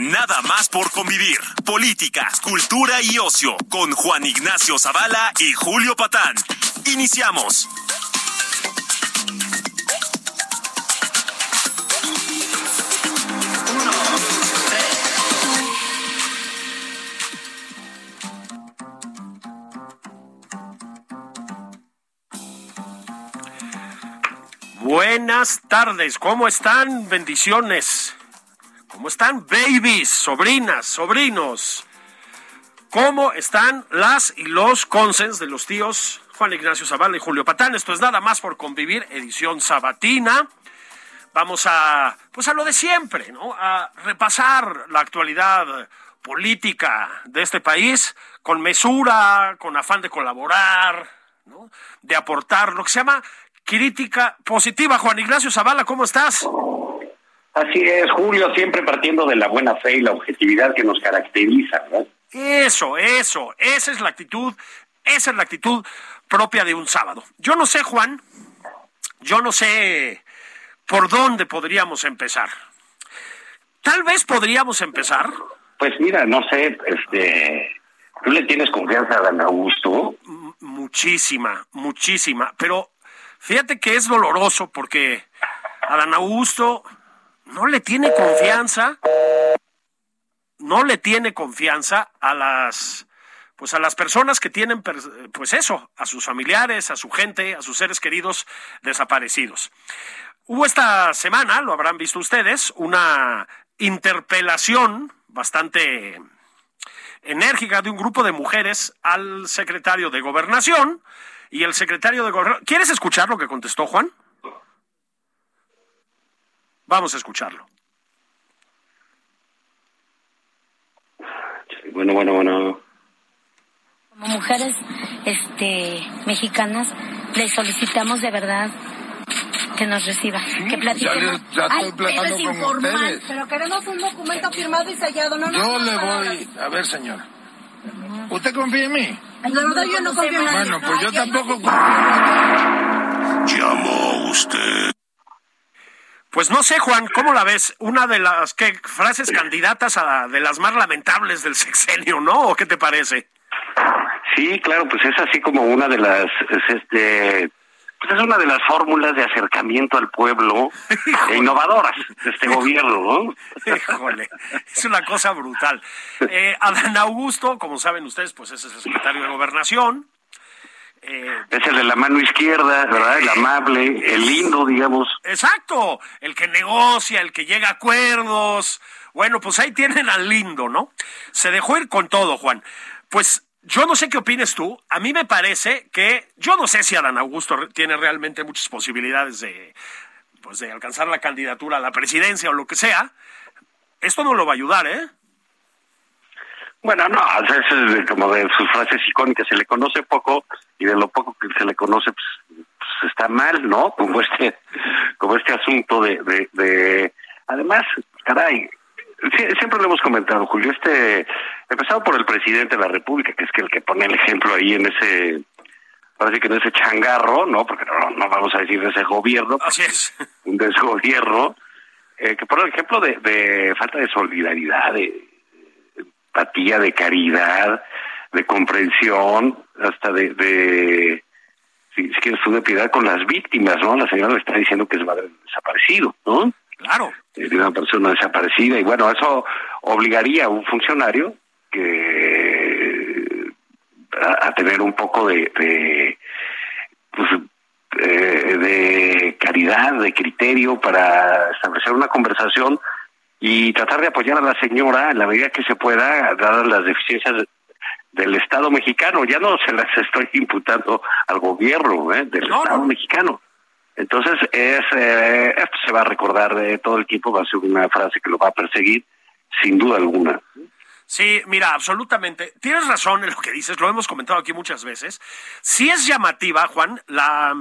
Nada más por convivir. Política, cultura y ocio con Juan Ignacio Zavala y Julio Patán. Iniciamos. Buenas tardes, ¿cómo están? Bendiciones. ¿Cómo están, babies, sobrinas, sobrinos? ¿Cómo están las y los consens de los tíos Juan Ignacio Zavala y Julio Patán? Esto es nada más por convivir, edición sabatina. Vamos a, pues a lo de siempre, ¿no? A repasar la actualidad política de este país con mesura, con afán de colaborar, ¿no? De aportar lo que se llama crítica positiva. Juan Ignacio Zavala, ¿cómo estás? Así es, Julio, siempre partiendo de la buena fe y la objetividad que nos caracteriza, ¿no? Eso, eso, esa es la actitud, esa es la actitud propia de un sábado. Yo no sé, Juan, yo no sé por dónde podríamos empezar. Tal vez podríamos empezar. Pues mira, no sé, este, ¿tú le tienes confianza a Dan Augusto? M- Muchísima, muchísima. Pero fíjate que es doloroso porque Adán Augusto no le tiene confianza, no le tiene confianza a las pues a las personas que tienen pues eso, a sus familiares, a su gente, a sus seres queridos desaparecidos. Hubo esta semana, lo habrán visto ustedes, una interpelación bastante enérgica de un grupo de mujeres al secretario de Gobernación y el secretario de Gobernación. ¿Quieres escuchar lo que contestó Juan? Vamos a escucharlo. Bueno, bueno, bueno. Como mujeres este, mexicanas, le solicitamos de verdad que nos reciba, que platiquemos. ya estoy Ay, platicando eso es con informal. ustedes. Pero queremos un documento firmado y sellado, no Yo nos le voy, a ver señora, ¿usted confía en mí? La verdad yo no confío en nadie. Bueno, pues yo tampoco Llamó usted. Pues no sé, Juan, ¿cómo la ves? Una de las ¿qué, frases candidatas a de las más lamentables del sexenio, ¿no? ¿O qué te parece? Sí, claro, pues es así como una de las, es este, pues es una de las fórmulas de acercamiento al pueblo e innovadoras de este gobierno, ¿no? Híjole, es una cosa brutal. Eh, Adán Augusto, como saben ustedes, pues es el secretario de Gobernación. Eh, Es el de la mano izquierda, ¿verdad? El amable, el lindo, digamos. Exacto, el que negocia, el que llega a acuerdos. Bueno, pues ahí tienen al lindo, ¿no? Se dejó ir con todo, Juan. Pues yo no sé qué opines tú. A mí me parece que yo no sé si Adán Augusto tiene realmente muchas posibilidades de, pues, de alcanzar la candidatura a la presidencia o lo que sea. Esto no lo va a ayudar, ¿eh? Bueno, no, es como de sus frases icónicas, se le conoce poco y de lo poco que se le conoce, pues, pues está mal, ¿no? Como este, como este asunto de, de, de... además, caray, sie- siempre lo hemos comentado, Julio, este, empezado por el presidente de la República, que es que el que pone el ejemplo ahí en ese, parece que en ese changarro, ¿no? Porque no, no vamos a decir de ese gobierno, Así es. un desgobierno, eh, que pone el ejemplo de, de falta de solidaridad, de empatía, de caridad, de comprensión, hasta de, de si, si quieres tú, de piedad con las víctimas, ¿no? La señora le está diciendo que es madre desaparecido, ¿no? Claro. Eh, de una persona desaparecida, y bueno, eso obligaría a un funcionario que a, a tener un poco de, de pues, eh, de caridad, de criterio para establecer una conversación y tratar de apoyar a la señora en la medida que se pueda, dadas las deficiencias de- del Estado mexicano. Ya no se las estoy imputando al gobierno ¿eh? del No, Estado no. mexicano. Entonces, es, eh, esto se va a recordar de todo el tiempo, va a ser una frase que lo va a perseguir, sin duda alguna. Sí, mira, absolutamente. Tienes razón en lo que dices, lo hemos comentado aquí muchas veces. Sí es llamativa, Juan, la...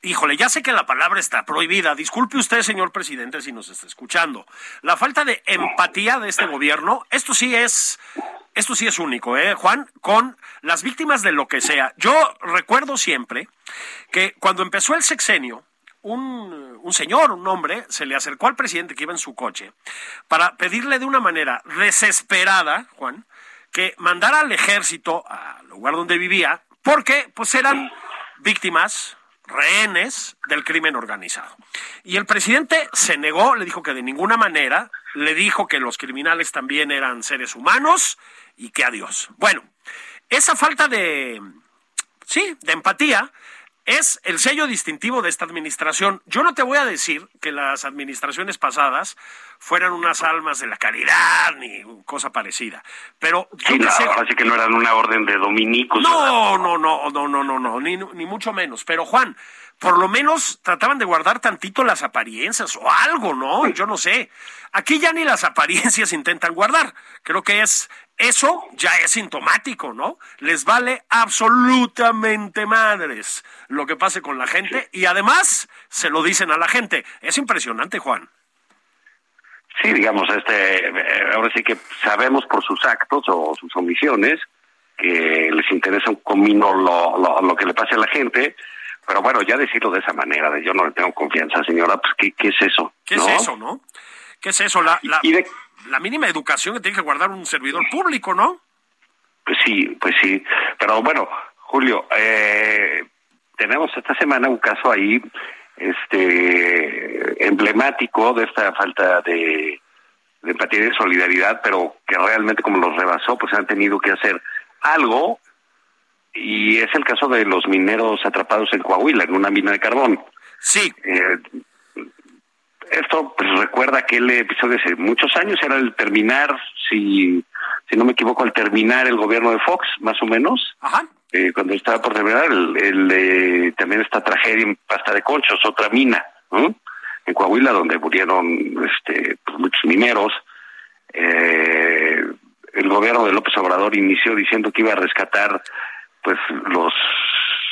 Híjole, ya sé que la palabra está prohibida. Disculpe usted, señor presidente, si nos está escuchando. La falta de empatía de este gobierno, esto sí es, esto sí es único, ¿eh, Juan? Con las víctimas de lo que sea. Yo recuerdo siempre que cuando empezó el sexenio, un, un, señor, un hombre, se le acercó al presidente que iba en su coche para pedirle de una manera desesperada, Juan, que mandara al ejército al lugar donde vivía, porque pues eran víctimas, rehenes del crimen organizado. Y el presidente se negó, le dijo que de ninguna manera, le dijo que los criminales también eran seres humanos y que adiós. Bueno, esa falta de, sí, de empatía es el sello distintivo de esta administración. Yo no te voy a decir que las administraciones pasadas fueran unas almas de la caridad ni cosa parecida, pero sí, no, sé- así que no eran una orden de dominicos. no, no, no, no, no, no, no, ni, ni mucho menos. Pero Juan, por lo menos trataban de guardar tantito las apariencias o algo, ¿no? Yo no sé. Aquí ya ni las apariencias intentan guardar. Creo que es eso ya es sintomático, ¿no? Les vale absolutamente madres lo que pase con la gente y además se lo dicen a la gente. Es impresionante, Juan. Sí, digamos, este, eh, ahora sí que sabemos por sus actos o sus omisiones que les interesa un comino lo, lo, lo que le pase a la gente, pero bueno, ya decirlo de esa manera, de yo no le tengo confianza, señora, pues ¿qué, qué es eso? ¿Qué ¿no? es eso, no? ¿Qué es eso? La, la, Y de- la mínima educación que tiene que guardar un servidor público, ¿no? Pues sí, pues sí, pero bueno, Julio, eh, tenemos esta semana un caso ahí, este, emblemático de esta falta de, de empatía y de solidaridad, pero que realmente como los rebasó, pues han tenido que hacer algo, y es el caso de los mineros atrapados en Coahuila, en una mina de carbón. Sí, Eh, esto pues recuerda aquel episodio hace muchos años, era el terminar, si, si no me equivoco, al terminar el gobierno de Fox, más o menos, ajá. eh, cuando estaba por terminar, el, el, eh, también esta tragedia en Pasta de Conchos, otra mina, ¿no? en Coahuila, donde murieron este, pues, muchos mineros. Eh, el gobierno de López Obrador inició diciendo que iba a rescatar pues los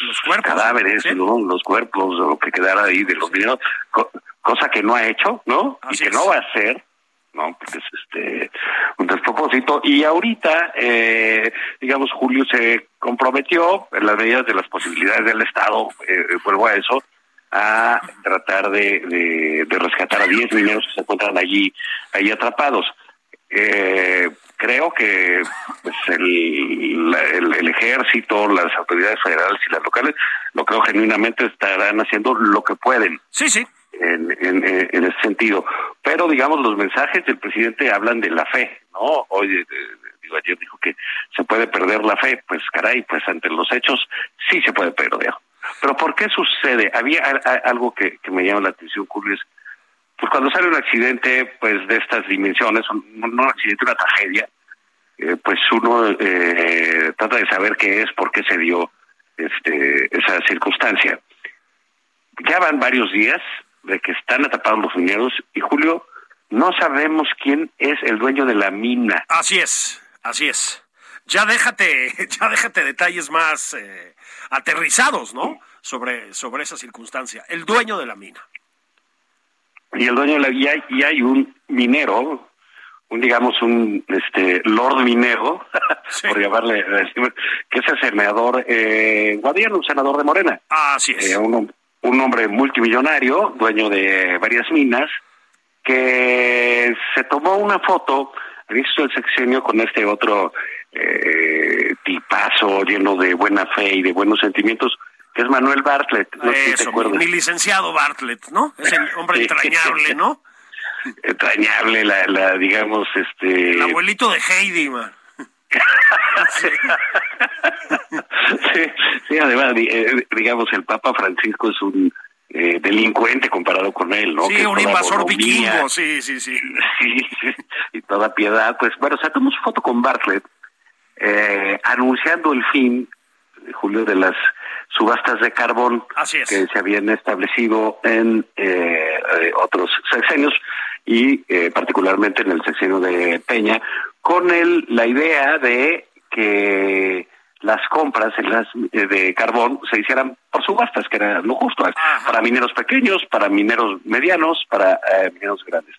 Los cuerpos, cadáveres, ¿sí? ¿no? los cuerpos, lo que quedara ahí de los mineros, co- cosa que no ha hecho, ¿no? Así y que es. no va a hacer, ¿no? Porque es este un despropósito. Y ahorita, eh, digamos, Julio se comprometió en las medidas de las posibilidades del Estado, eh, vuelvo a eso, a tratar de, de, de rescatar a 10 mineros que se encuentran allí, allí atrapados. Eh, creo que pues, el, la- el, el ejército, las autoridades federales y las locales, lo creo genuinamente estarán haciendo lo que pueden Sí, sí. en, en, en- ese sentido. Pero, digamos, los mensajes del presidente hablan de la fe, ¿no? Hoy, eh, digo, ayer dijo que se puede perder la fe, pues caray, pues ante los hechos sí se puede perder. Pero ¿por qué sucede? Había a- a- algo que, que me llama la atención, Julio, es, pues cuando sale un accidente, pues de estas dimensiones, un- no un accidente, una tragedia, eh, pues uno eh, trata de saber qué es, por qué se dio este, esa circunstancia. Ya van varios días de que están atrapados los mineros y Julio, no sabemos quién es el dueño de la mina. Así es, así es. Ya déjate, ya déjate detalles más eh, aterrizados, ¿no? Sobre, sobre esa circunstancia. El dueño de la mina. Y el dueño de la y hay, y hay un minero, un digamos un este lord minero, Sí. por llamarle, que es el senador eh, Guadiana, un senador de Morena. Así es. Eh, un, un hombre multimillonario, dueño de varias minas, que se tomó una foto al inicio del sexenio con este otro eh, tipazo lleno de buena fe y de buenos sentimientos, que es Manuel Bartlett. No sé si te mi, mi licenciado Bartlett, ¿no? Ese hombre entrañable, ¿no? Entrañable, la, la digamos, este... El abuelito de Heidi, man. sí, sí, además, eh, digamos, el Papa Francisco es un eh, delincuente comparado con él, ¿no? Sí, Que un invasor bonomía, vikingo, sí, sí, sí. Sí, sí, y toda piedad. Pues bueno, sacamos foto con Bartlett, eh, anunciando el fin, Julio, de las subastas de carbón Así es. que se habían establecido en eh, eh, otros sexenios y eh, particularmente en el sexenio de Peña, con el, la idea de que las compras en las, eh, de carbón se hicieran por subastas, que era lo justo, para mineros pequeños, para mineros medianos, para mineros grandes.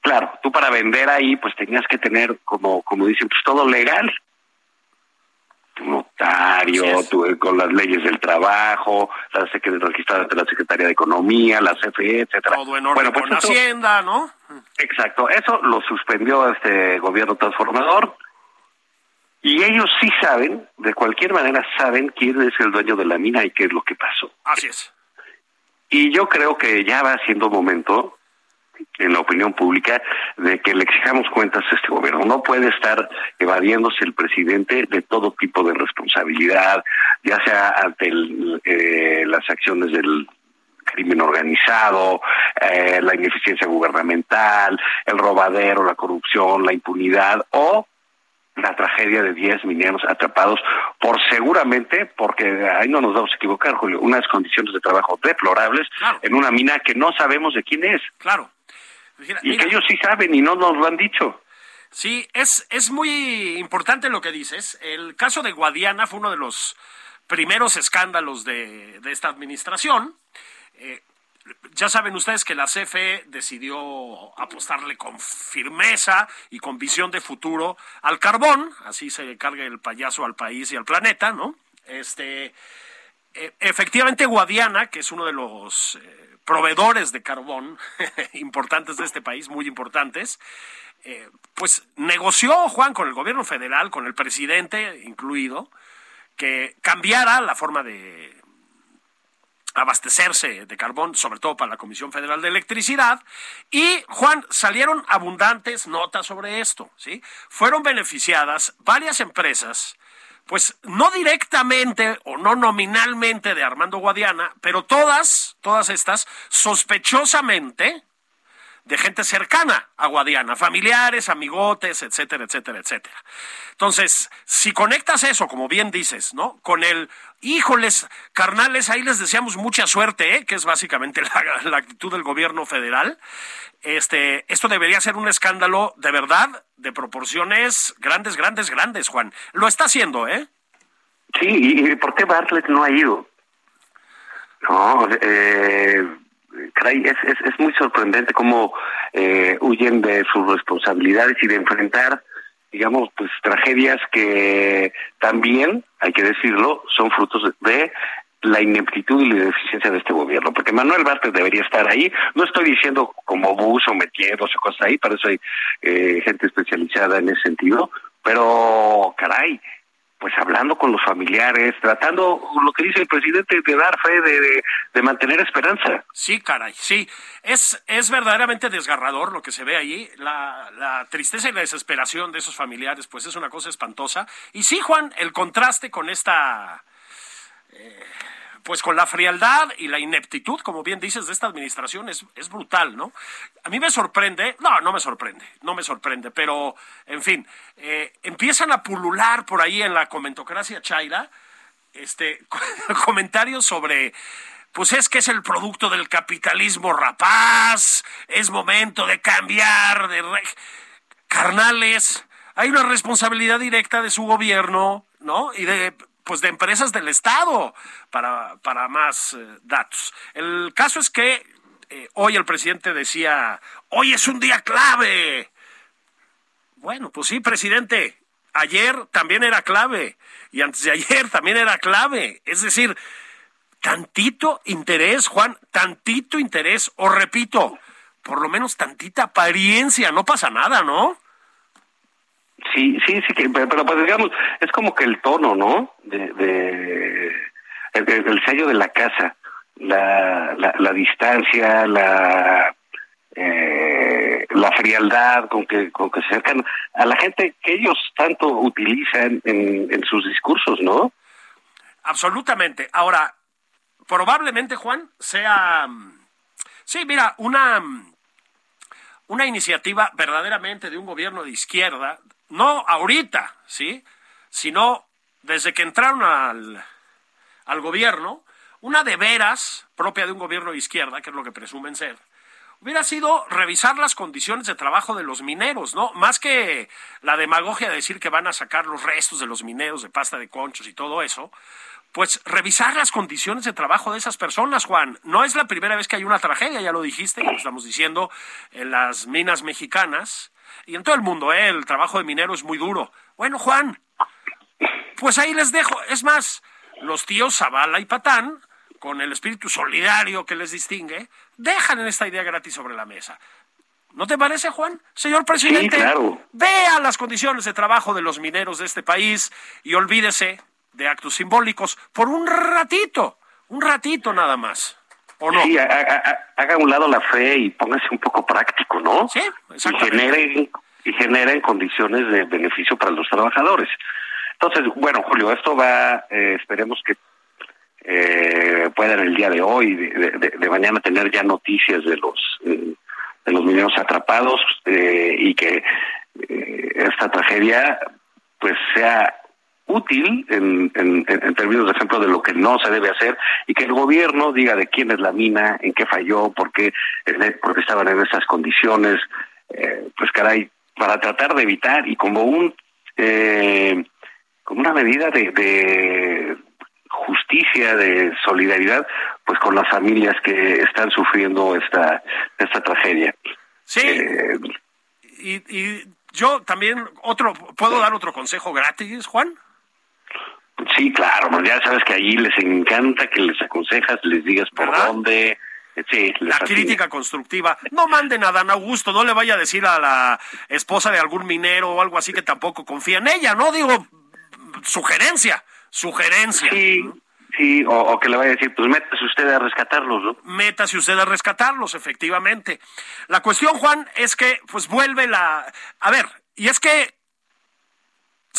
Claro, tú para vender ahí, pues tenías que tener, como, como dicen, pues todo legal. Tu notario, tu- eh, con las leyes del trabajo, la registrada ante la Secretaría de Economía, la CFE, etcétera. Todo en orden Bueno, pues con Hacienda, ¿no? Exacto, eso lo suspendió este gobierno transformador y ellos sí saben, de cualquier manera saben quién es el dueño de la mina y qué es lo que pasó. Así es. Y yo creo que ya va siendo momento en la opinión pública de que le exijamos cuentas a este gobierno. No puede estar evadiéndose el presidente de todo tipo de responsabilidad, ya sea ante el, eh, las acciones del crimen organizado, eh, la ineficiencia gubernamental, el robadero, la corrupción, la impunidad o la tragedia de 10 mineros atrapados por seguramente, porque ahí no nos vamos a equivocar, Julio, unas condiciones de trabajo deplorables en una mina que no sabemos de quién es. Claro. Y que ellos sí saben y no nos lo han dicho. Sí, es, es muy importante lo que dices. El caso de Guadiana fue uno de los primeros escándalos de, de esta administración. Eh, ya saben ustedes que la CFE decidió apostarle con firmeza y con visión de futuro al carbón, así se carga el payaso al país y al planeta, ¿no? Este, eh, efectivamente, Guadiana, que es uno de los eh, proveedores de carbón importantes de este país, muy importantes, eh, pues negoció Juan con el gobierno federal, con el presidente incluido, que cambiara la forma de abastecerse de carbón, sobre todo para la Comisión Federal de Electricidad. Y, Juan, salieron abundantes notas sobre esto, ¿sí? Fueron beneficiadas varias empresas, pues no directamente o no nominalmente de Armando Guadiana, pero todas, todas estas, sospechosamente de gente cercana a Guadiana, familiares, amigotes, etcétera, etcétera, etcétera. Entonces, si conectas eso, como bien dices, ¿no? Con el, híjoles, carnales, ahí les deseamos mucha suerte, ¿eh? que es básicamente la, la actitud del gobierno federal. Este, esto debería ser un escándalo de verdad, de proporciones grandes, grandes, grandes, Juan. Lo está haciendo, ¿eh? Sí, ¿y por qué Bartlett no ha ido? No, eh, caray, es, es, es muy sorprendente cómo eh, huyen de sus responsabilidades y de enfrentar, digamos, pues tragedias que también, hay que decirlo, son frutos de la ineptitud y la ineficiencia de este gobierno, porque Manuel Bartlett debería estar ahí. No estoy diciendo como bus o metiéndose cosas ahí, para eso hay eh, gente especializada en ese sentido, pero caray, pues hablando con los familiares, tratando lo que dice el presidente de dar fe, de, de, mantener esperanza. Sí, caray, sí. Es, es verdaderamente desgarrador lo que se ve allí. La, la tristeza y la desesperación de esos familiares, pues es una cosa espantosa. Y sí, Juan, el contraste con esta... eh, pues con la frialdad y la ineptitud, como bien dices, de esta administración es, es brutal, ¿no? A mí me sorprende, no, no me sorprende, no me sorprende, pero, en fin, eh, empiezan a pulular por ahí en la comentocracia chaira, este, comentarios sobre, pues es que es el producto del capitalismo rapaz, es momento de cambiar de... Carnales, hay una responsabilidad directa de su gobierno, ¿no? Y de pues de empresas del Estado para, para más eh, datos. El caso es que eh, hoy el presidente decía, hoy es un día clave. Bueno, pues sí, presidente, ayer también era clave y antes de ayer también era clave. Es decir, tantito interés, Juan, tantito interés, o repito, por lo menos tantita apariencia, no pasa nada, ¿no? Sí, sí, sí, que, pero, pues digamos, es como que el tono, ¿no? De, de el- el sello de la casa, la, la, la distancia, la eh, la frialdad con que con que se acercan a la gente que ellos tanto utilizan en, en sus discursos, ¿no? Absolutamente. Ahora, probablemente, Juan, sea. mm, Sí, mira, una. mm, Una iniciativa verdaderamente de un gobierno de izquierda, no ahorita, ¿sí? Sino desde que entraron al, al gobierno, una de veras propia de un gobierno de izquierda, que es lo que presumen ser, hubiera sido revisar las condiciones de trabajo de los mineros, ¿no? Más que la demagogia de decir que van a sacar los restos de los mineros de pasta de conchos y todo eso, pues revisar las condiciones de trabajo de esas personas, Juan. No es la primera vez que hay una tragedia, ya lo dijiste, lo estamos diciendo, en las minas mexicanas y en todo el mundo, ¿eh? el trabajo de minero es muy duro. Bueno, Juan, pues ahí les dejo. Es más, los tíos Zavala y Patán, con el espíritu solidario que les distingue, dejan en esta idea gratis sobre la mesa. ¿No te parece, Juan? Señor presidente, vea las condiciones de trabajo de los mineros de este país y olvídese de actos simbólicos por un ratito, un ratito nada más. ¿O no? Sí, haga a un lado la fe y póngase un poco práctico, ¿no? Sí, y generen, y generen condiciones de beneficio para los trabajadores. Entonces, bueno, Julio, esto va, eh, esperemos que eh, puedan el día de hoy, de, mañana, tener ya noticias de los eh, de los mineros atrapados eh, y que esta tragedia pues sea útil en, en, términos de ejemplo de lo que no se debe hacer y que el gobierno diga de quién es la mina, en qué falló, por qué, por estaban en esas condiciones, eh, pues caray, para tratar de evitar y como un eh, como una medida de, de justicia, de solidaridad, pues con las familias que están sufriendo esta esta tragedia. Sí. Eh, y, y yo también otro puedo dar otro consejo gratis, Juan. Sí, claro, ya sabes que allí les encanta que les aconsejas, les digas por dónde. Sí, la crítica constructiva. No manden a Dan Augusto, no le vaya a decir a la esposa de algún minero o algo así que tampoco confía en ella, ¿no? Digo, sugerencia, sugerencia. Sí, sí, o, que le vaya a decir, pues métase usted a rescatarlos, ¿no? Métase usted a rescatarlos, efectivamente. La cuestión, Juan, es que, pues vuelve la... A ver, y es que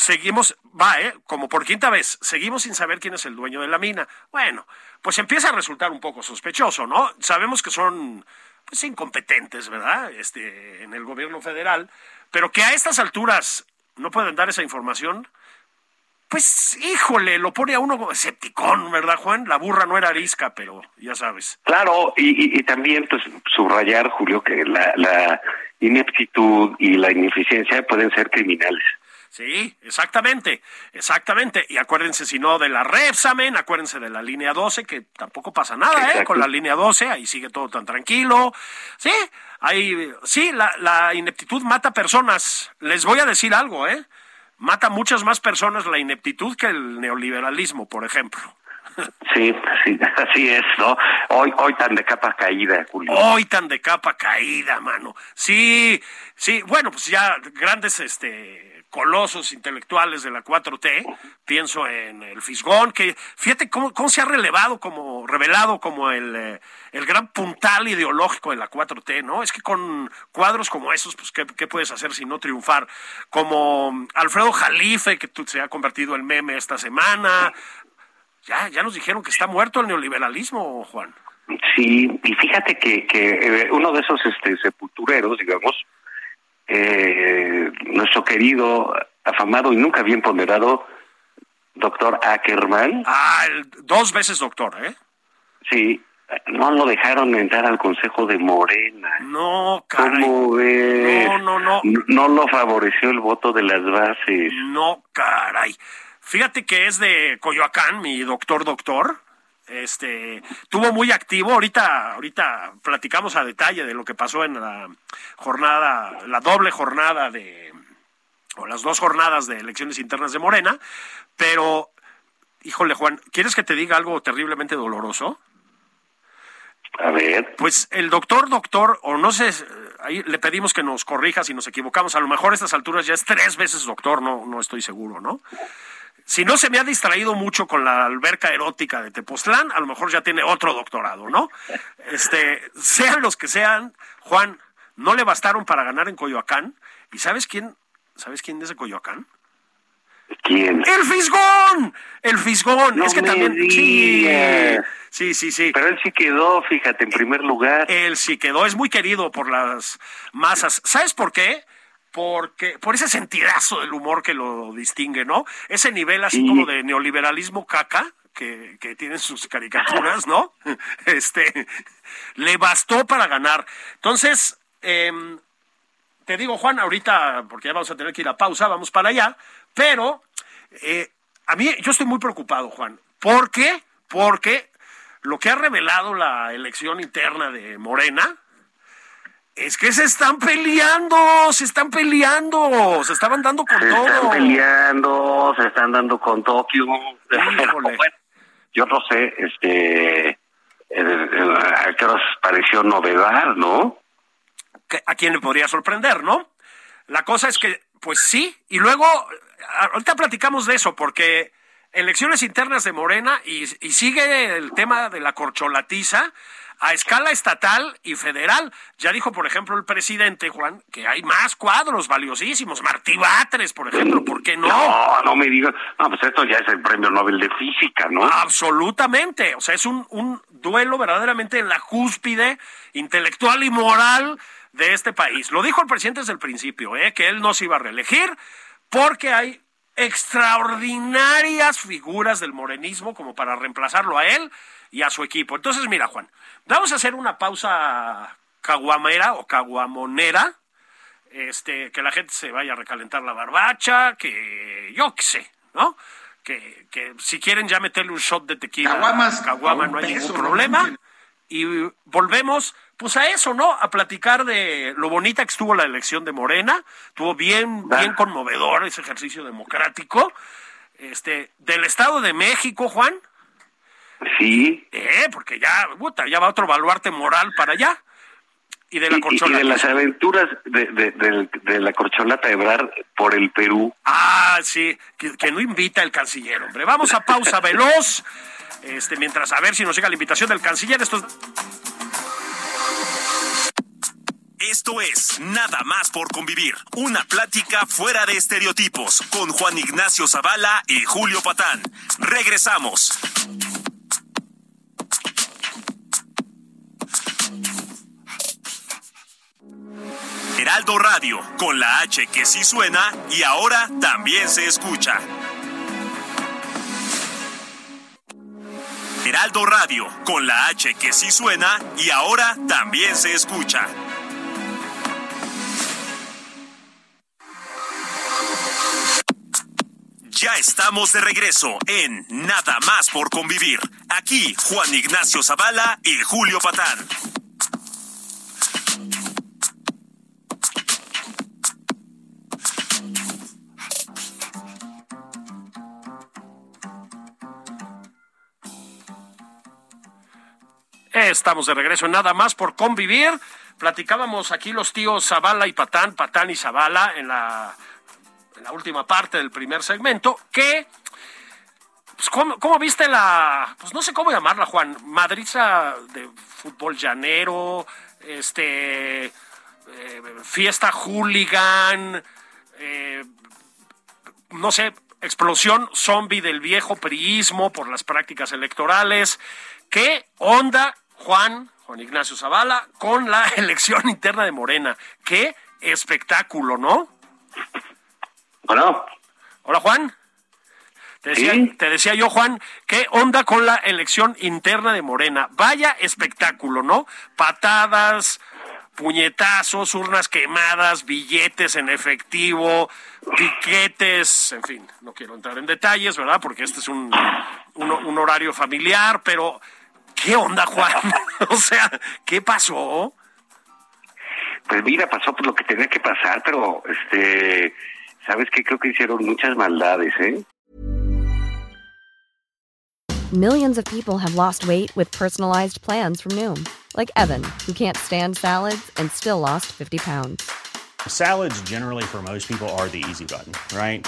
seguimos, va, ¿eh? como por quinta vez, seguimos sin saber quién es el dueño de la mina. Bueno, pues empieza a resultar un poco sospechoso, ¿no? Sabemos que son pues incompetentes, ¿verdad? Este, en el gobierno federal, pero que a estas alturas no pueden dar esa información, pues híjole, lo pone a uno escepticón, ¿verdad, Juan? La burra no era arisca, pero ya sabes. Claro, y, y, también pues subrayar, Julio, que la, la ineptitud y la ineficiencia pueden ser criminales. Sí, exactamente, exactamente. Y acuérdense, si no, de la Repsamen, acuérdense de la línea 12, que tampoco pasa nada, ¿eh? Con la línea 12, ahí sigue todo tan tranquilo. Sí, ahí, sí, la, la ineptitud mata personas. Les voy a decir algo, ¿eh? Mata muchas más personas la ineptitud que el neoliberalismo, por ejemplo. Sí, sí, así es, ¿no? Hoy, hoy tan de capa caída, Julio. Hoy tan de capa caída, mano. Sí, sí, bueno, pues ya grandes, este, colosos intelectuales de la 4T, pienso en el Fisgón, que fíjate cómo, se ha relevado como, revelado como el, eh, el gran puntal ideológico de la 4T, ¿no? Es que con cuadros como esos, pues, ¿qué, qué puedes hacer si no triunfar? Como Alfredo Jalife, que se ha convertido en meme esta semana. Ya, ya nos dijeron que está muerto el neoliberalismo, Juan. Sí, y fíjate que, que eh, uno de esos este, sepultureros, digamos, eh, nuestro querido, afamado y nunca bien ponderado doctor Ackerman. Ah, dos veces doctor, ¿eh? Sí, no lo dejaron entrar al Consejo de Morena. No, caray. No, no, no. No lo favoreció el voto de las bases. No, caray. Fíjate que es de Coyoacán, mi doctor doctor este tuvo muy activo. Ahorita ahorita platicamos a detalle de lo que pasó en la jornada la doble jornada de o las dos jornadas de elecciones internas de Morena. Pero híjole Juan quieres que te diga algo terriblemente doloroso a ver. Pues el doctor doctor o no sé ahí le pedimos que nos corrija si nos equivocamos. A lo mejor a estas alturas ya es tres veces doctor no no estoy seguro no si no se me ha distraído mucho con la alberca erótica de Tepoztlán, a lo mejor ya tiene otro doctorado, ¿no? Este, sean los que sean, Juan, no le bastaron para ganar en Coyoacán. ¿Y sabes quién? ¿Sabes quién es de Coyoacán? ¿Quién? ¡El Fisgón! El Fisgón. es que también. Sí, sí, sí, sí. Pero él sí quedó, fíjate, en primer lugar. Él sí quedó. Es muy querido por las masas. ¿Sabes por qué? Porque por ese sentidazo del humor que lo distingue, ¿no? Ese nivel así como de neoliberalismo caca, que, que tienen sus caricaturas, ¿no? Este, le bastó para ganar. Entonces, em, te digo, Juan, ahorita, porque ya vamos a tener que ir a pausa, vamos para allá, pero eh, a mí, yo estoy muy preocupado, Juan. ¿Por qué? Porque lo que ha revelado la elección interna de Morena es que se están peleando, se están peleando, se estaban dando con se todo. están peleando, se están dando con Tokio. Bueno, yo no sé, este, a qué os pareció novedad, ¿no? a quién le podría sorprender, ¿no? La cosa es que, pues sí, y luego, ahorita platicamos de eso, porque elecciones internas de Morena y, y sigue el tema de la corcholatiza a escala estatal y federal. Ya dijo, por ejemplo, el presidente Juan, que hay más cuadros valiosísimos, Martí Batres, por ejemplo, ¿por qué no? No, no me digas. No, pues esto ya es el premio Nobel de Física, ¿no? Absolutamente. O sea, es un, un duelo verdaderamente en la cúspide intelectual y moral de este país. Lo dijo el presidente desde el principio, ¿eh? que él no se iba a reelegir porque hay extraordinarias figuras del morenismo como para reemplazarlo a él y a su equipo. Entonces, mira, Juan, vamos a hacer una pausa caguamera o caguamonera este, que la gente se vaya a recalentar la barbacha, que yo qué sé, ¿no? Que, que si quieren ya meterle un shot de tequila, Caguamas, caguama, no hay ningún problema. Y volvemos, pues a eso, ¿no? A platicar de lo bonita que estuvo la elección de Morena. Estuvo bien, bien conmovedor ese ejercicio democrático. Este, del Estado de México, Juan, Sí. eh, porque ya, puta, ya va otro baluarte moral para allá. Y de la Y, y- y corchola. de las aventuras de, de, del- de la corcholata Ebrar por el Perú. Ah, sí, que, que no invita el canciller, hombre. Vamos a pausa veloz. Este, mientras a ver si nos llega la invitación del canciller. Esto es- Esto es Nada más por convivir. Una plática fuera de estereotipos con Juan Ignacio Zavala y Julio Patán. Regresamos. Heraldo Radio, con la H que sí suena y ahora también se escucha. Heraldo Radio, con la H que sí suena y ahora también se escucha. Ya estamos de regreso en Nada más por convivir. Aquí Juan Ignacio Zavala y Julio Patán. Estamos de regreso nada más por convivir. Platicábamos aquí los tíos Zavala y Patán, Patán y Zavala en la, en la última parte del primer segmento, que, pues, ¿cómo, cómo viste la, pues no sé cómo llamarla, Juan, madriza de fútbol llanero, este, eh, fiesta hooligan, eh, no sé, explosión zombie del viejo priismo por las prácticas electorales. ¿Qué onda, Juan, Juan Ignacio Zavala, con la elección interna de Morena? Qué espectáculo, ¿no? Bueno, Hola, Juan. Te decía, Sí. te decía yo, Juan, ¿qué onda con la elección interna de Morena? Vaya espectáculo, ¿no? Patadas, puñetazos, urnas quemadas, billetes en efectivo, piquetes, en fin, no quiero entrar en detalles, ¿verdad? Porque este es un, un, un horario familiar, pero ¿qué onda, Juan? o sea, ¿qué pasó? pues mira, pasó por lo que tenía que pasar, pero este, ¿sabes qué? Creo que hicieron muchas maldades, ¿eh? Millions of people have lost weight with personalized plans from Noom, like Evan, who can't stand salads and still lost 50 pounds. Salads, generally, for most people, are the easy button, right?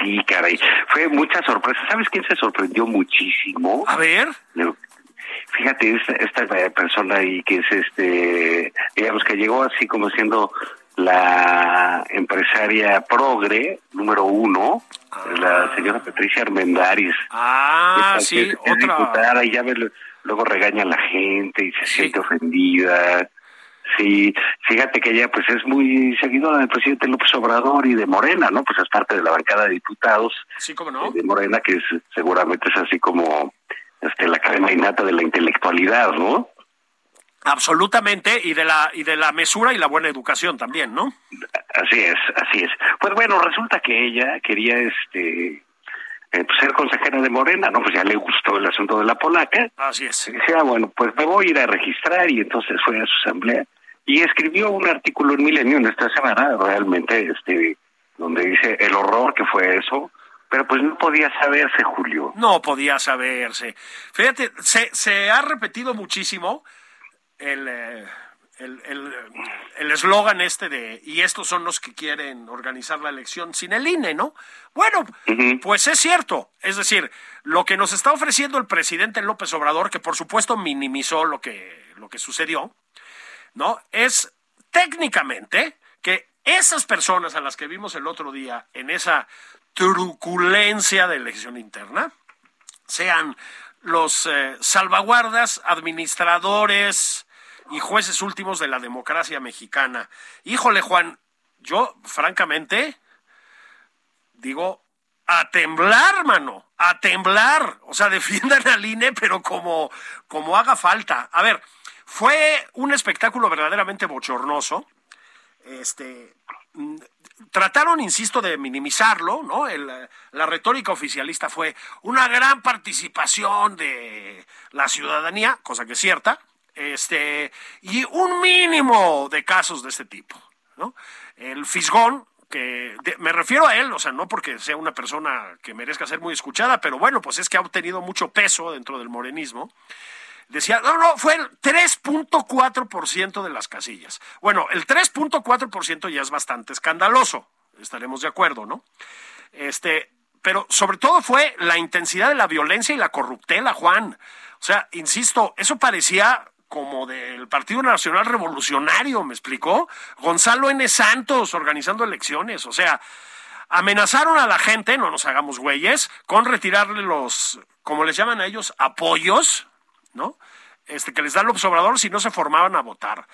Sí, caray. Fue mucha sorpresa. ¿Sabes quién se sorprendió muchísimo? A ver. fíjate, esta, esta persona ahí que es este, digamos que llegó así como siendo la empresaria progre número uno, la Ah. señora Patricia Armendáriz. Ah, Esta sí, que es otra. diputada y ya ves, luego regaña a la gente y se siente ofendida. Sí, fíjate que ella pues es muy seguidora del presidente López Obrador y de Morena, ¿no? Pues es parte de la bancada de diputados Sí, cómo no. de Morena, que es, seguramente es así como este la crema innata de la intelectualidad, ¿no? Absolutamente, y de la y de la mesura y la buena educación también, ¿no? Así es, así es. Pues bueno, resulta que ella quería este eh, pues, ser consejera de Morena, ¿no? Pues ya le gustó el asunto de la polaca. Así es. Y decía, bueno, pues me voy a ir a registrar y entonces fue a su asamblea y escribió un artículo en Milenio en esta semana, realmente, este, donde dice el horror que fue eso, pero pues no podía saberse, Julio. No podía saberse. Fíjate, se, se ha repetido muchísimo el eh, el el, el eslogan este de y estos son los que quieren organizar la elección sin el INE, ¿no? Bueno, pues es cierto. Es decir, lo que nos está ofreciendo el presidente López Obrador, que por supuesto minimizó lo que, lo que sucedió, ¿no? Es técnicamente que esas personas a las que vimos el otro día en esa truculencia de elección interna sean los eh, salvaguardas, administradores y jueces últimos de la democracia mexicana. Híjole, Juan, yo francamente digo, a temblar, mano, a temblar. O sea, defiendan al INE, pero como, como haga falta. A ver, fue un espectáculo verdaderamente bochornoso. Este, mm, trataron, insisto, de minimizarlo, ¿no? El, la retórica oficialista fue una gran participación de la ciudadanía, cosa que es cierta, este, y un mínimo de casos de este tipo, ¿no? El fisgón, que me refiero a él, o sea, no porque sea una persona que merezca ser muy escuchada, pero bueno, pues es que ha obtenido mucho peso dentro del morenismo. Decía, no, no, fue el 3.4% de las casillas. Bueno, el 3.4% ya es bastante escandaloso, estaremos de acuerdo, ¿no? Este, pero sobre todo fue la intensidad de la violencia y la corruptela, Juan. O sea, insisto, eso parecía como del Partido Nacional Revolucionario, ¿me explicó? Gonzalo N. Santos organizando elecciones, o sea, amenazaron a la gente, no nos hagamos güeyes, con retirarle los, como les llaman a ellos, apoyos, ¿no? Este, que les da el observador si no se formaban a votar.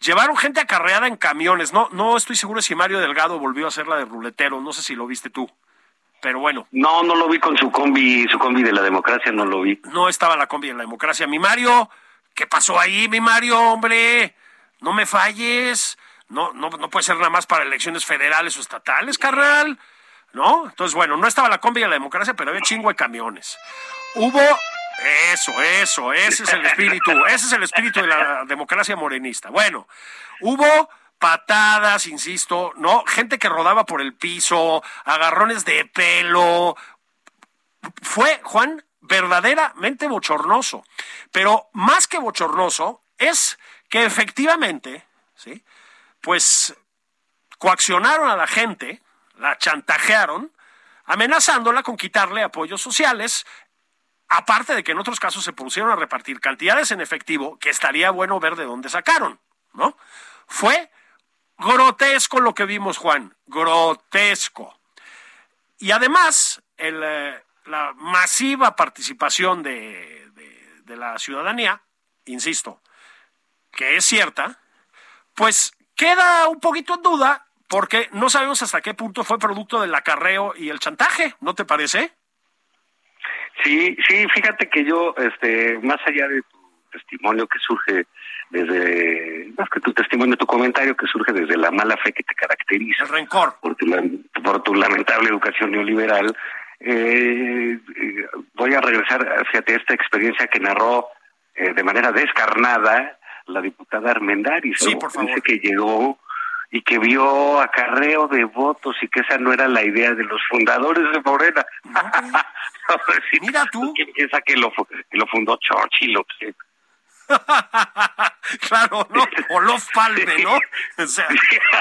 Llevaron gente acarreada en camiones. No, no estoy seguro si Mario Delgado volvió a hacer la de ruletero. No sé si lo viste tú. Pero bueno, No, no lo vi con su combi, su combi de la democracia, no lo vi. no estaba la combi en la democracia. Mi Mario, ¿qué pasó ahí, mi Mario, hombre? No me falles. No, no, no puede ser nada más para elecciones federales o estatales, carnal. ¿No? Entonces, bueno, no estaba la combi en la democracia, pero había chingo de camiones. Hubo eso, eso, ese es el espíritu, ese es el espíritu de la democracia morenista. Bueno, hubo patadas, insisto, ¿no? Gente que rodaba por el piso, agarrones de pelo. Fue, Juan, verdaderamente bochornoso. Pero más que bochornoso es que efectivamente, ¿sí? Pues coaccionaron a la gente, la chantajearon, amenazándola con quitarle apoyos sociales, aparte de que en otros casos se pusieron a repartir cantidades en efectivo que estaría bueno ver de dónde sacaron, ¿no? Fue grotesco lo que vimos, Juan, grotesco. Y además, eh, la masiva participación de- de la ciudadanía, insisto, que es cierta, pues queda un poquito en duda porque no sabemos hasta qué punto fue producto del acarreo y el chantaje, ¿no te parece? Sí, sí, fíjate que yo, este, más allá de tu testimonio que surge desde, más que tu testimonio, tu comentario que surge desde la mala fe que te caracteriza. El rencor. Por tu, por tu lamentable educación neoliberal, eh, eh, voy a regresar, fíjate, esta experiencia que narró eh, de manera descarnada la diputada Armendáriz. Sí, ¿no? por favor. Dice que llegó y que vio acarreo de votos y que esa no era la idea de los fundadores de Morena. Mira tú. ¿Quién piensa que lo, que lo fundó Churchill o qué? claro, ¿no? Olof Palme, ¿no? O sea,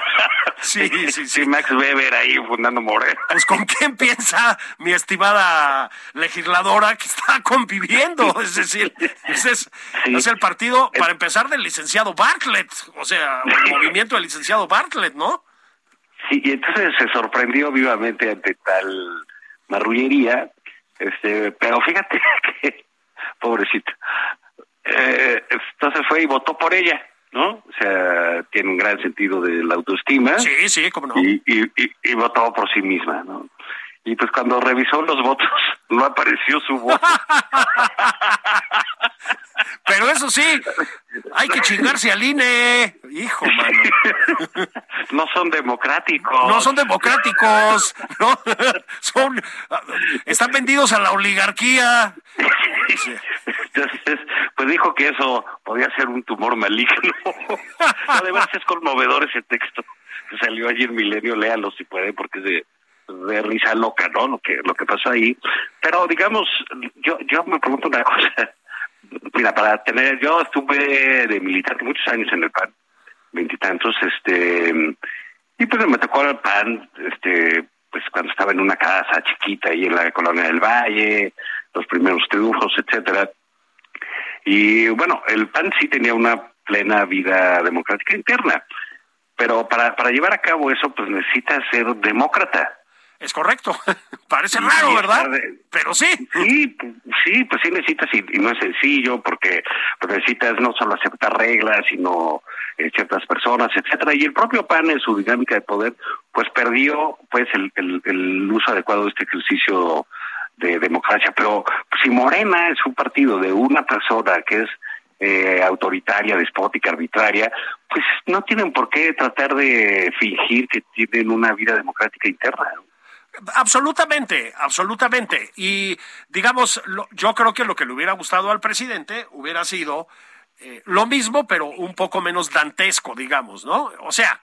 sí, sí, sí. Sí, Max Weber ahí fundando Morena. Pues con quién piensa mi estimada legisladora que está conviviendo, es decir, ese es, es el partido, para empezar, del licenciado Bartlett, o sea, el movimiento del licenciado Bartlett, ¿no? Sí, y entonces se sorprendió vivamente ante tal marrullería, este, pero fíjate que, pobrecito, eh, entonces fue y votó por ella, ¿no? O sea, tiene un gran sentido de la autoestima. Sí, sí, cómo no. Y, y, y, y votó por sí misma, ¿no? Y pues cuando revisó los votos, no apareció su voto. Pero eso sí, hay que chingarse al INE. Hijo, mano. No son democráticos. No son democráticos. No, son, están vendidos a la oligarquía. Entonces, dijo que eso podía ser un tumor maligno. Además es conmovedor ese texto que salió ayer Milenio, léalo si puede, porque es de de risa loca, ¿no? Lo que lo que pasó ahí. Pero digamos, yo yo me pregunto una cosa. Mira, para tener, yo estuve de militante muchos años en el PAN, veintitantos, este, y pues me tocó el PAN, este, pues cuando estaba en una casa chiquita ahí en la colonia del Valle, los primeros triunfos, etcétera. Y bueno, el PAN sí tenía una plena vida democrática interna, pero para para llevar a cabo eso, pues necesita ser demócrata. Es correcto. Parece raro, ¿verdad? Pero sí. Sí, sí, pues sí necesitas y, y no es sencillo porque pues necesitas no solo aceptar reglas, sino eh, ciertas personas, etcétera. Y el propio PAN en su dinámica de poder, pues perdió pues el, el, el uso adecuado de este ejercicio de democracia. Pero si Morena es un partido de una persona que es eh, autoritaria, despótica, arbitraria, pues no tienen por qué tratar de fingir que tienen una vida democrática interna. Absolutamente, absolutamente. Y digamos, lo, yo creo que lo que le hubiera gustado al presidente hubiera sido eh, lo mismo, pero un poco menos dantesco, digamos, ¿no? O sea,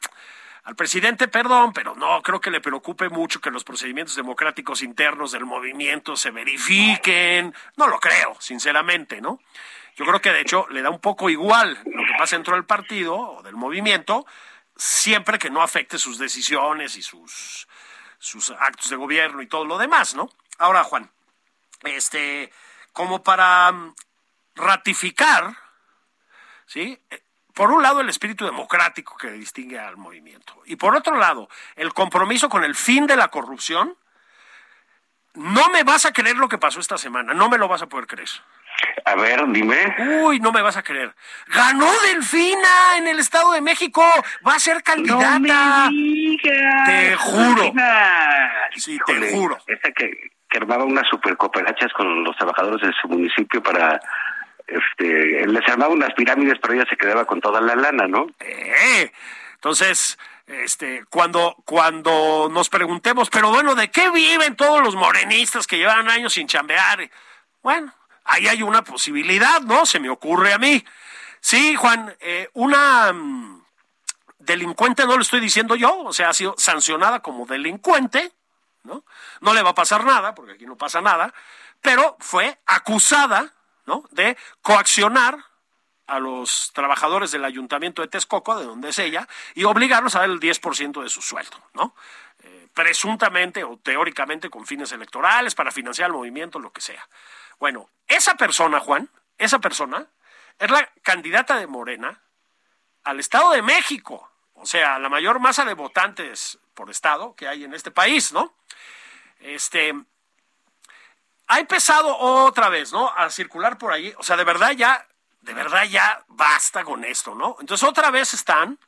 al presidente, perdón, pero no creo que le preocupe mucho que los procedimientos democráticos internos del movimiento se verifiquen. No lo creo, sinceramente, ¿no? Yo creo que de hecho le da un poco igual lo que pasa dentro del partido o del movimiento, siempre que no afecte sus decisiones y sus sus actos de gobierno y todo lo demás, ¿no? Ahora, Juan, este, como para ratificar, ¿sí? Por un lado, el espíritu democrático que distingue al movimiento. Y por otro lado, el compromiso con el fin de la corrupción. No me vas a creer lo que pasó esta semana, no me lo vas a poder creer. A ver, dime. Uy, no me vas a creer. Ganó Delfina en el Estado de México. Va a ser candidata. No me digas. Te juro. Delfina. Sí, Híjole, te juro. Esa que, que armaba unas super cooperachas con los trabajadores de su municipio para. Este, les armaba unas pirámides, pero ella se quedaba con toda la lana, ¿no? Eh, entonces, este, cuando, cuando nos preguntemos, pero bueno, ¿de qué viven todos los morenistas que llevan años sin chambear? Bueno, ahí hay una posibilidad, ¿no? Se me ocurre a mí. Sí, Juan, eh, una mm, delincuente no lo estoy diciendo yo, o sea, ha sido sancionada como delincuente, ¿no? No le va a pasar nada, porque aquí no pasa nada, pero fue acusada, ¿no? De coaccionar a los trabajadores del ayuntamiento de Texcoco, de donde es ella, y obligarlos a dar el 10% de su sueldo, ¿no? Eh, presuntamente o teóricamente con fines electorales, para financiar el movimiento, lo que sea. Bueno, esa persona, Juan, esa persona es la candidata de Morena al Estado de México, o sea, la mayor masa de votantes por estado que hay en este país, ¿no? Este ha empezado otra vez, ¿no? A circular por ahí, o sea, de verdad ya, de verdad ya basta con esto, ¿no? Entonces otra vez están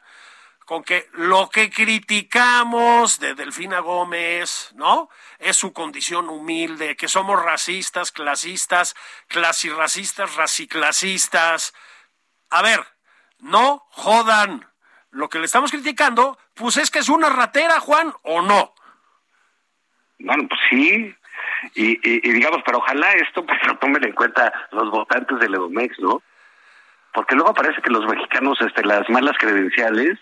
con que lo que criticamos de Delfina Gómez, ¿no? Es su condición humilde, que somos racistas, clasistas, clasirracistas, raciclasistas. A ver, no jodan. Lo que le estamos criticando, pues es que es una ratera, Juan, ¿o no? Bueno, pues sí. Y, y, y digamos, pero ojalá esto pues lo tomen en cuenta los votantes del Edomex, ¿no? Porque luego parece que los mexicanos, este, las malas credenciales,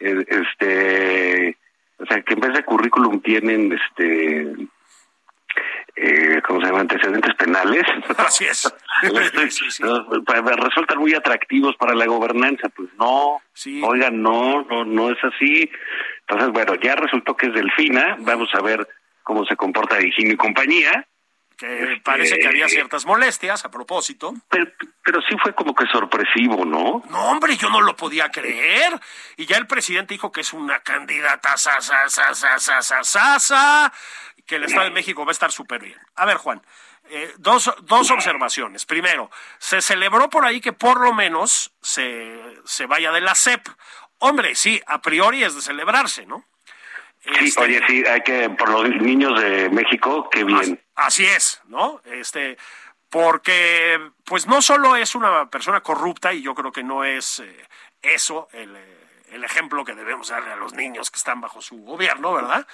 eh, este, o sea, que en vez de currículum tienen, este, eh, ¿cómo se llama? Antecedentes penales. Así es. resultan muy atractivos para la gobernanza. Pues no, oigan, no, no, no es así. Entonces, bueno, ya resultó que es Delfina. Vamos a ver cómo se comporta Virginia y compañía que parece que había ciertas molestias a propósito. Pero, sí fue como que sorpresivo, ¿no? No, hombre, yo no lo podía creer. Y ya el presidente dijo que es una candidata sa, que el Estado de México va a estar súper bien. A ver, Juan, eh, dos, dos observaciones. Primero, se celebró por ahí que por lo menos se, se vaya de la CEP. Hombre, sí, a priori es de celebrarse, ¿no? Sí, este, oye, sí, hay que, por los niños de México, qué bien. Así, es, ¿no? Este, porque, pues no solo es una persona corrupta, y yo creo que no es eh, eso el, eh, el ejemplo que debemos darle a los niños que están bajo su gobierno, ¿verdad?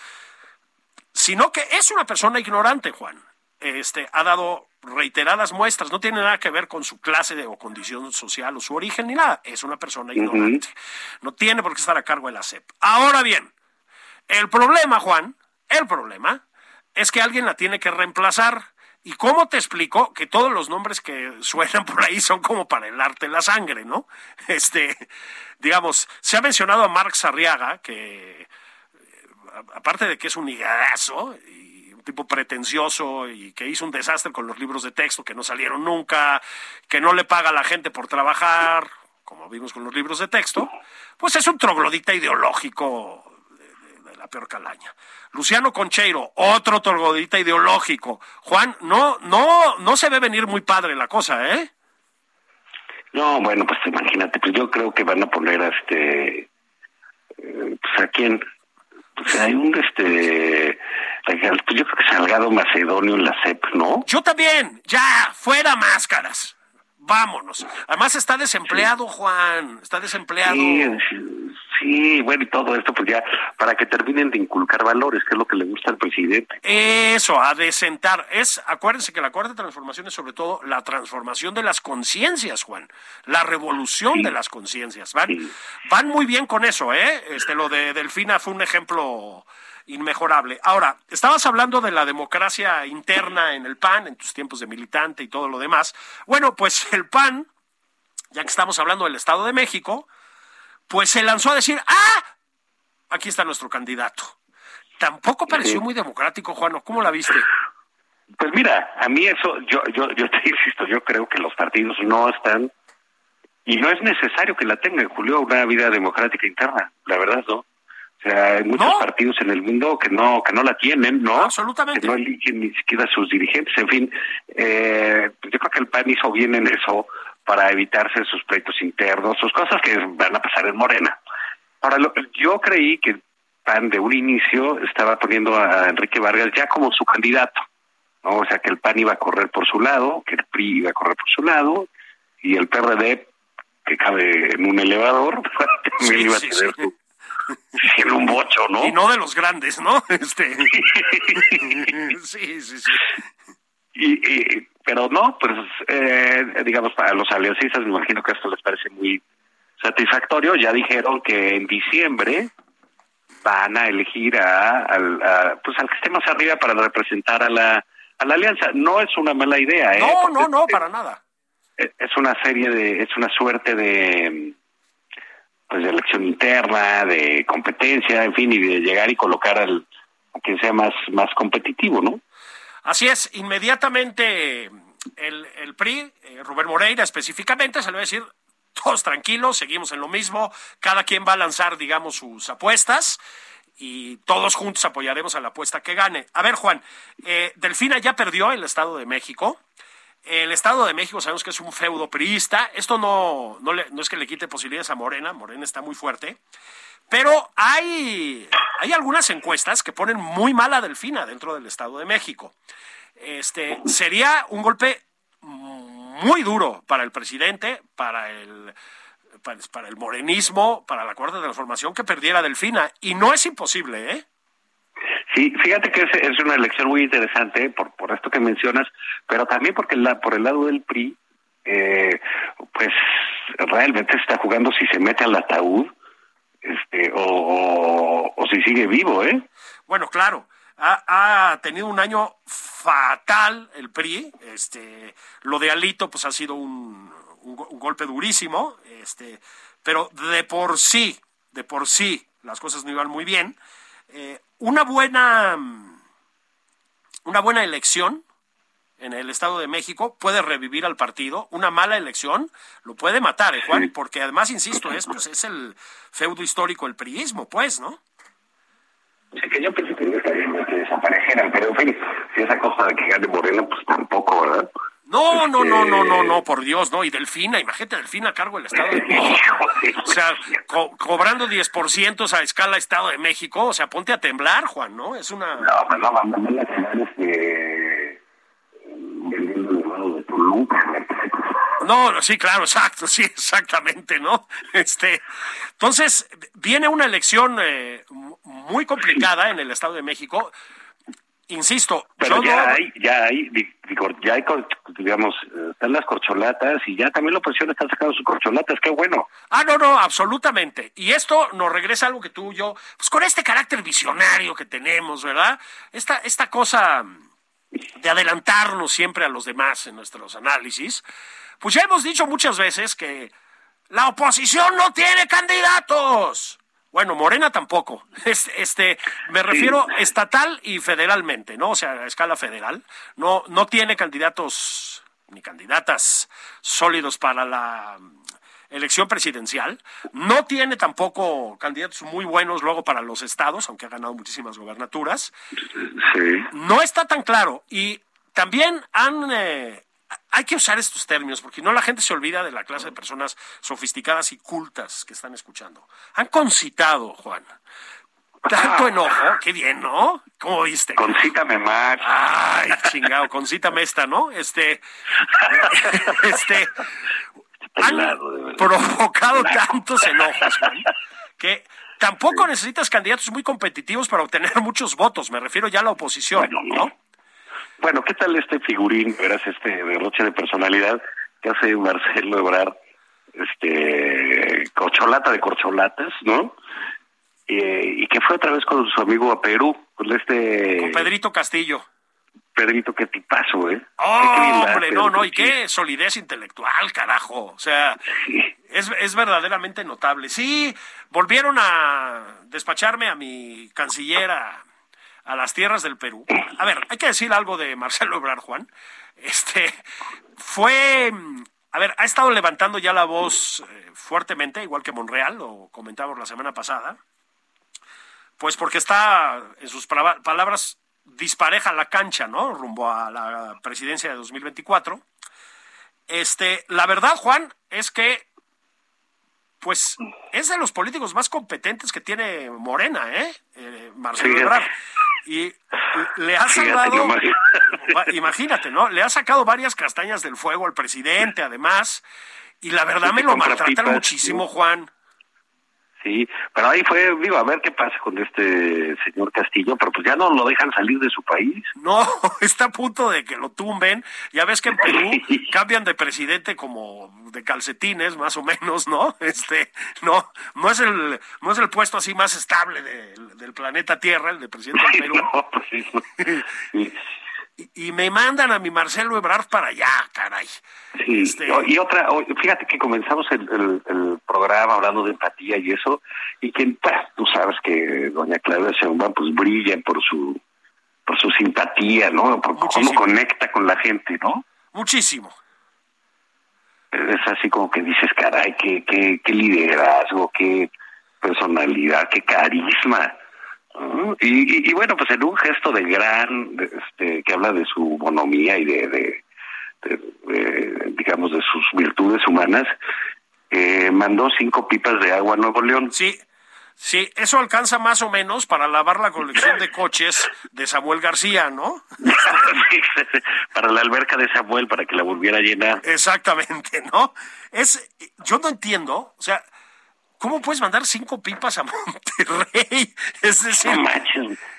Sino que es una persona ignorante, Juan. Este, ha dado reiteradas muestras, no tiene nada que ver con su clase de, o condición social o su origen ni nada, es una persona ignorante. No tiene por qué estar a cargo de la CEP. Ahora bien, el problema, Juan, el problema es que alguien la tiene que reemplazar. ¿Y cómo te explico que todos los nombres que suenan por ahí son como para helarte la sangre, ¿no? Este, digamos, se ha mencionado a Marx Arriaga, que eh, aparte de que es un higadazo y un tipo pretencioso y que hizo un desastre con los libros de texto que no salieron nunca, que no le paga a la gente por trabajar, como vimos con los libros de texto, pues es un troglodita ideológico la peor calaña. Luciano Concheiro, otro torgodita ideológico. Juan, no, no, no se ve venir muy padre la cosa, ¿eh? No, bueno, pues imagínate, pues yo creo que van a poner a este, eh, pues a quién, pues hay un este, pues yo creo que Salgado Macedonio en la CEP, ¿no? Yo también, ya, fuera máscaras. Vámonos. Además está desempleado, Juan, está desempleado. Sí, bueno, y todo esto, pues ya, para que terminen de inculcar valores, que es lo que le gusta al presidente. Eso, a desentar. Es, acuérdense que la cuarta transformación es sobre todo la transformación de las conciencias, Juan. La revolución de las conciencias. Van, van muy bien con eso, ¿eh? Este, lo de Delfina fue un ejemplo inmejorable. Ahora, estabas hablando de la democracia interna en el PAN, en tus tiempos de militante y todo lo demás. Bueno, pues el PAN, ya que estamos hablando del Estado de México, pues se lanzó a decir, ¡ah! Aquí está nuestro candidato. Tampoco pareció muy democrático, Juan. ¿Cómo la viste? Pues mira, a mí eso, yo, yo, yo te insisto, yo creo que los partidos no están, y no es necesario que la tengan, Julio, una vida democrática interna, la verdad, ¿no? O sea, hay muchos partidos en el mundo que no que no la tienen, ¿no? Absolutamente. Que no eligen ni siquiera sus dirigentes. En fin, eh, pues yo creo que el PAN hizo bien en eso para evitarse sus pleitos internos, sus cosas que van a pasar en Morena. Ahora, yo creí que PAN de un inicio estaba poniendo a Enrique Vargas ya como su candidato, ¿no? O sea, que el PAN iba a correr por su lado, que el PRI iba a correr por su lado, y el PRD, que cabe en un elevador, también iba a tener en un bocho, ¿no? Y no de los grandes, ¿no? Este... sí, sí, sí. Y, pero no, pues eh, digamos, para los aliancistas me imagino que esto les parece muy satisfactorio. Ya dijeron que en diciembre van a elegir a, al, pues al que esté más arriba para representar a la, a la alianza. No es una mala idea, ¿eh? No, no, no, para nada. Es una serie de, es una suerte de, pues de elección interna, de competencia, en fin, y de llegar y colocar al, a quien sea más, más competitivo, ¿no? Así es, inmediatamente el, el PRI, eh, Rubén Moreira específicamente, se le va a decir, todos tranquilos, seguimos en lo mismo, cada quien va a lanzar, digamos, sus apuestas y todos juntos apoyaremos a la apuesta que gane. A ver, Juan, eh, Delfina ya perdió el Estado de México. El Estado de México sabemos que es un feudo priista. Esto no, no, no es que le quite posibilidades a Morena, Morena está muy fuerte. Pero hay, hay algunas encuestas que ponen muy mal a Delfina dentro del Estado de México. Este, sería un golpe muy duro para el presidente, para el, para, el morenismo, para la cuarta transformación que perdiera Delfina. Y no es imposible, ¿eh? Sí, fíjate que es, es una elección muy interesante por, por esto que mencionas, pero también porque la, por el lado del PRI, eh, pues realmente está jugando si se mete al ataúd este, o, o, si sigue vivo, ¿eh? Bueno, claro. ha, ha, tenido un año fatal el PRI. Este, lo de Alito, pues ha sido un, un, golpe durísimo. Este, pero de por sí, de por sí, las cosas no iban muy bien. Eh, una buena, una buena elección en el Estado de México puede revivir al partido. Una mala elección lo puede matar, ¿eh, Juan? Porque además, insisto, es, pues, es el feudo histórico, el priismo, pues, ¿no? Sí, que yo pensé que no que desaparecieran, pero en fin, si esa cosa de que gane Morena, pues tampoco, ¿verdad? No, no, no, no, no, no, por Dios, no. Y Delfina, imagínate, Delfina a cargo del Estado de México. O sea, co cobrando 10% a escala Estado de México, o sea, ponte a temblar, Juan, ¿no? Es una... No, pues no, no, no, la este, vendiendo el no, sí, claro, exacto, sí, exactamente, ¿no? Este, entonces, viene una elección eh, muy complicada en el Estado de México. Insisto, pero yo ya no... hay, ya hay, digo, ya hay, digamos, están las corcholatas y ya también la oposición está sacando sus corcholatas, qué bueno. Ah, no, no, absolutamente. Y esto nos regresa a algo que tú y yo, pues con este carácter visionario que tenemos, ¿verdad? Esta, esta cosa de adelantarnos siempre a los demás en nuestros análisis, pues ya hemos dicho muchas veces que la oposición no tiene candidatos. Bueno, Morena tampoco. Este, me refiero estatal y federalmente, ¿no? O sea, a escala federal. No, no tiene candidatos ni candidatas sólidos para la elección presidencial. No tiene tampoco candidatos muy buenos luego para los estados, aunque ha ganado muchísimas gobernaturas. Sí. No está tan claro. Y también han, eh, hay que usar estos términos, porque no la gente se olvida de la clase de personas sofisticadas y cultas que están escuchando. Han concitado, Juan. Tanto enojo, qué bien, ¿no? ¿Cómo viste? Concítame más. Ay, chingado, concítame esta, ¿no? Este, este, han provocado tantos enojos, que tampoco necesitas candidatos muy competitivos para obtener muchos votos, me refiero ya a la oposición, ¿no? Bueno, ¿qué tal este figurín, verás, este derroche de personalidad que hace Marcelo Ebrard, este, corcholata de corcholatas, ¿no? Eh, y que fue otra vez con su amigo a Perú, con este... Con Pedrito Castillo. Pedrito, qué tipazo, ¿eh? Oh, hombre, no, no, y qué solidez intelectual, carajo. O sea, sí. es, es verdaderamente notable. Sí, volvieron a despacharme a mi canciller a las tierras del Perú. A ver, hay que decir algo de Marcelo Ebrard, Juan. Este fue, a ver, ha estado levantando ya la voz eh, fuertemente, igual que Monreal, lo comentamos la semana pasada. Pues porque está, en sus palabras, dispareja la cancha, ¿no? Rumbo a la presidencia de 2024. Este, la verdad, Juan, es que pues es de los políticos más competentes que tiene Morena, ¿eh? eh Marcelo sí, Ebrard. Y le ha salvado, imagínate, ¿no? Le ha sacado varias castañas del fuego al presidente, además, y la verdad me lo maltratan muchísimo, Juan. Sí, pero ahí fue, digo, a ver qué pasa con este señor Castillo, pero pues ya no lo dejan salir de su país. No, está a punto de que lo tumben. Ya ves que en Perú cambian de presidente como de calcetines, más o menos, ¿no? Este, no, no es el, no es el puesto así más estable de, del planeta Tierra, el de presidente del Perú. No, pues sí, sí. Y, y, me mandan a mi Marcelo Ebrard para allá, caray. Sí, este... y otra, fíjate que comenzamos el, el, el, programa hablando de empatía y eso, y que tú sabes que doña Claudia Sheinbaum pues brilla por su por su simpatía, ¿no? Por Muchísimo. cómo conecta con la gente, ¿no? Muchísimo. Es así como que dices, caray, qué, qué, qué liderazgo, qué personalidad, qué carisma. Y, y, y, bueno, pues en un gesto de gran, de, este, que habla de su bonomía y de, de, de, de digamos, de sus virtudes humanas, eh, mandó cinco pipas de agua a Nuevo León. Sí, sí, eso alcanza más o menos para lavar la colección de coches de Samuel García, ¿no? para la alberca de Samuel, para que la volviera a llenar. Exactamente, ¿no? Es, yo no entiendo, o sea, ¿Cómo puedes mandar cinco pipas a Monterrey? Es decir, no.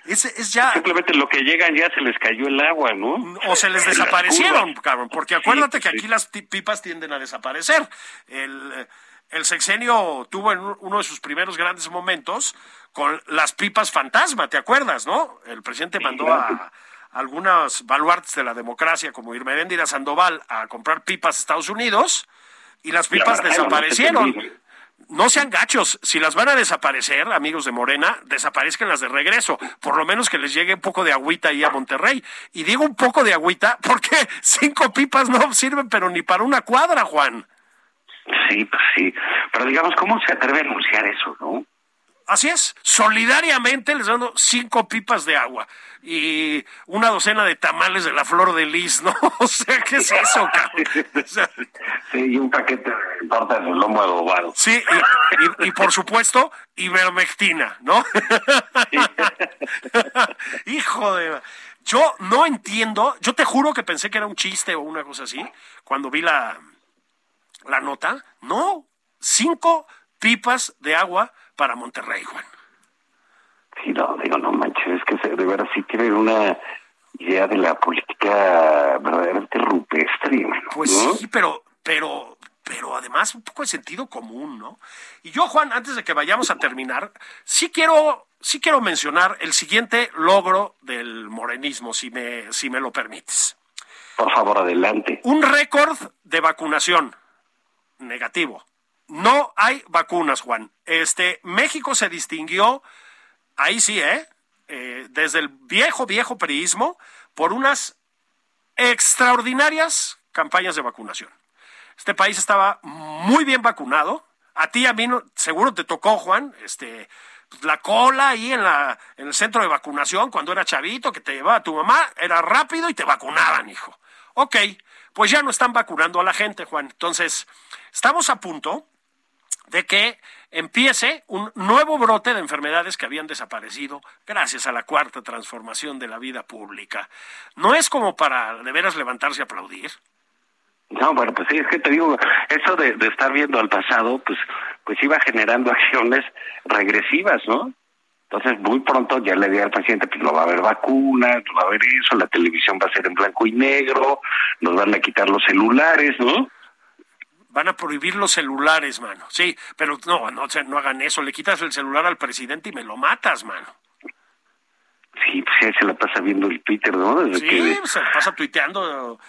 Es, es, ya. Simplemente lo que llegan ya se les cayó el agua, ¿no? O se les desaparecieron, cabrón. Porque acuérdate sí, que aquí las pipas tienden a desaparecer. El, el sexenio tuvo en uno de sus primeros grandes momentos con las pipas fantasma, ¿te acuerdas, no? El presidente mandó a algunas baluartes de la democracia, como Irmeréndira Sandoval, a comprar pipas a Estados Unidos y las pipas desaparecieron. No sean gachos, si las van a desaparecer, amigos de Morena, desaparezcan las de regreso, por lo menos que les llegue un poco de agüita ahí a Monterrey. Y digo un poco de agüita porque cinco pipas no sirven pero ni para una cuadra, Juan. Sí, pues sí. Pero digamos, ¿cómo se atreve a anunciar eso, no? Así es, solidariamente les dando cinco pipas de agua y una docena de tamales de la flor de lis, ¿no? O sea, ¿qué es eso, cabrón? sí, y un paquete de tortas de lomo adobado. Sí, y, por supuesto, ivermectina, ¿no? Hijo de... Yo no entiendo, yo te juro que pensé que era un chiste o una cosa así, cuando vi la, la nota. No, cinco pipas de agua para Monterrey, Juan. Sí, no, digo, no manches, es que de verdad sí tienen una idea de la política verdaderamente rupestre. Pues sí, pero, pero, pero además un poco de sentido común, ¿no? Y yo, Juan, antes de que vayamos a terminar, sí quiero, sí quiero mencionar el siguiente logro del morenismo, si me, si me lo permites. Por favor, adelante. Un récord de vacunación negativo. No hay vacunas, Juan. Este, México se distinguió, ahí sí, ¿eh? ¿eh? desde el viejo, viejo periodismo, por unas extraordinarias campañas de vacunación. Este país estaba muy bien vacunado. A ti, a mí, seguro te tocó, Juan, este, pues, la cola ahí en, la, en el centro de vacunación cuando era chavito, que te llevaba tu mamá, era rápido y te vacunaban, hijo. Ok, pues ya no están vacunando a la gente, Juan. Entonces, estamos a punto de que empiece un nuevo brote de enfermedades que habían desaparecido gracias a la cuarta transformación de la vida pública. ¿No es como para de veras levantarse a aplaudir? No, bueno, pues sí, es que te digo, eso de, estar viendo al pasado, pues, pues iba generando acciones regresivas, ¿no? Entonces, muy pronto ya le di al paciente, pues no va a haber vacunas, no va a haber eso, la televisión va a ser en blanco y negro, nos van a quitar los celulares, ¿no? Van a prohibir los celulares, mano. Sí, pero no, no, no hagan eso. Le quitas el celular al presidente y me lo matas, mano. Sí, pues se la pasa viendo el Twitter, ¿no? sí, se la pasa tuiteando.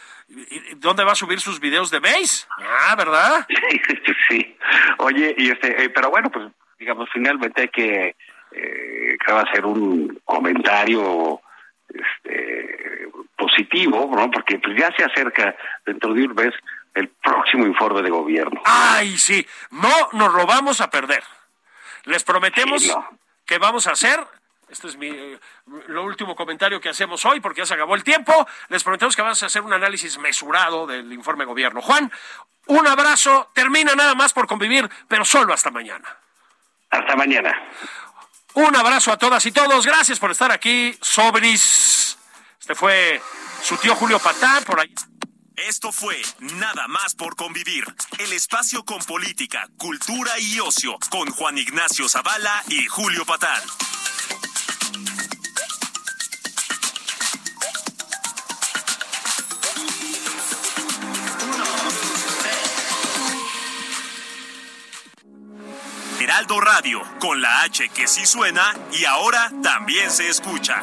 ¿Dónde va a subir sus videos de base? Ah, ¿verdad? Sí, sí. Oye, y este, eh, pero bueno, pues digamos, finalmente hay que, eh, va hacer un comentario este, positivo, ¿no? Porque pues ya se acerca dentro de un mes el próximo informe de gobierno. Ay, sí, no nos lo vamos a perder. Les prometemos que vamos a hacer, este es mi, lo último comentario que hacemos hoy porque ya se acabó el tiempo, les prometemos que vamos a hacer un análisis mesurado del informe de gobierno. Juan, un abrazo, termina nada más por convivir, pero solo hasta mañana. Hasta mañana. Un abrazo a todas y todos, gracias por estar aquí, Sobris. Este fue su tío Julio Patán, por ahí. Esto fue Nada más por convivir, el espacio con política, cultura y ocio, con Juan Ignacio Zavala y Julio Patán. Heraldo Radio, con la H que sí suena y ahora también se escucha.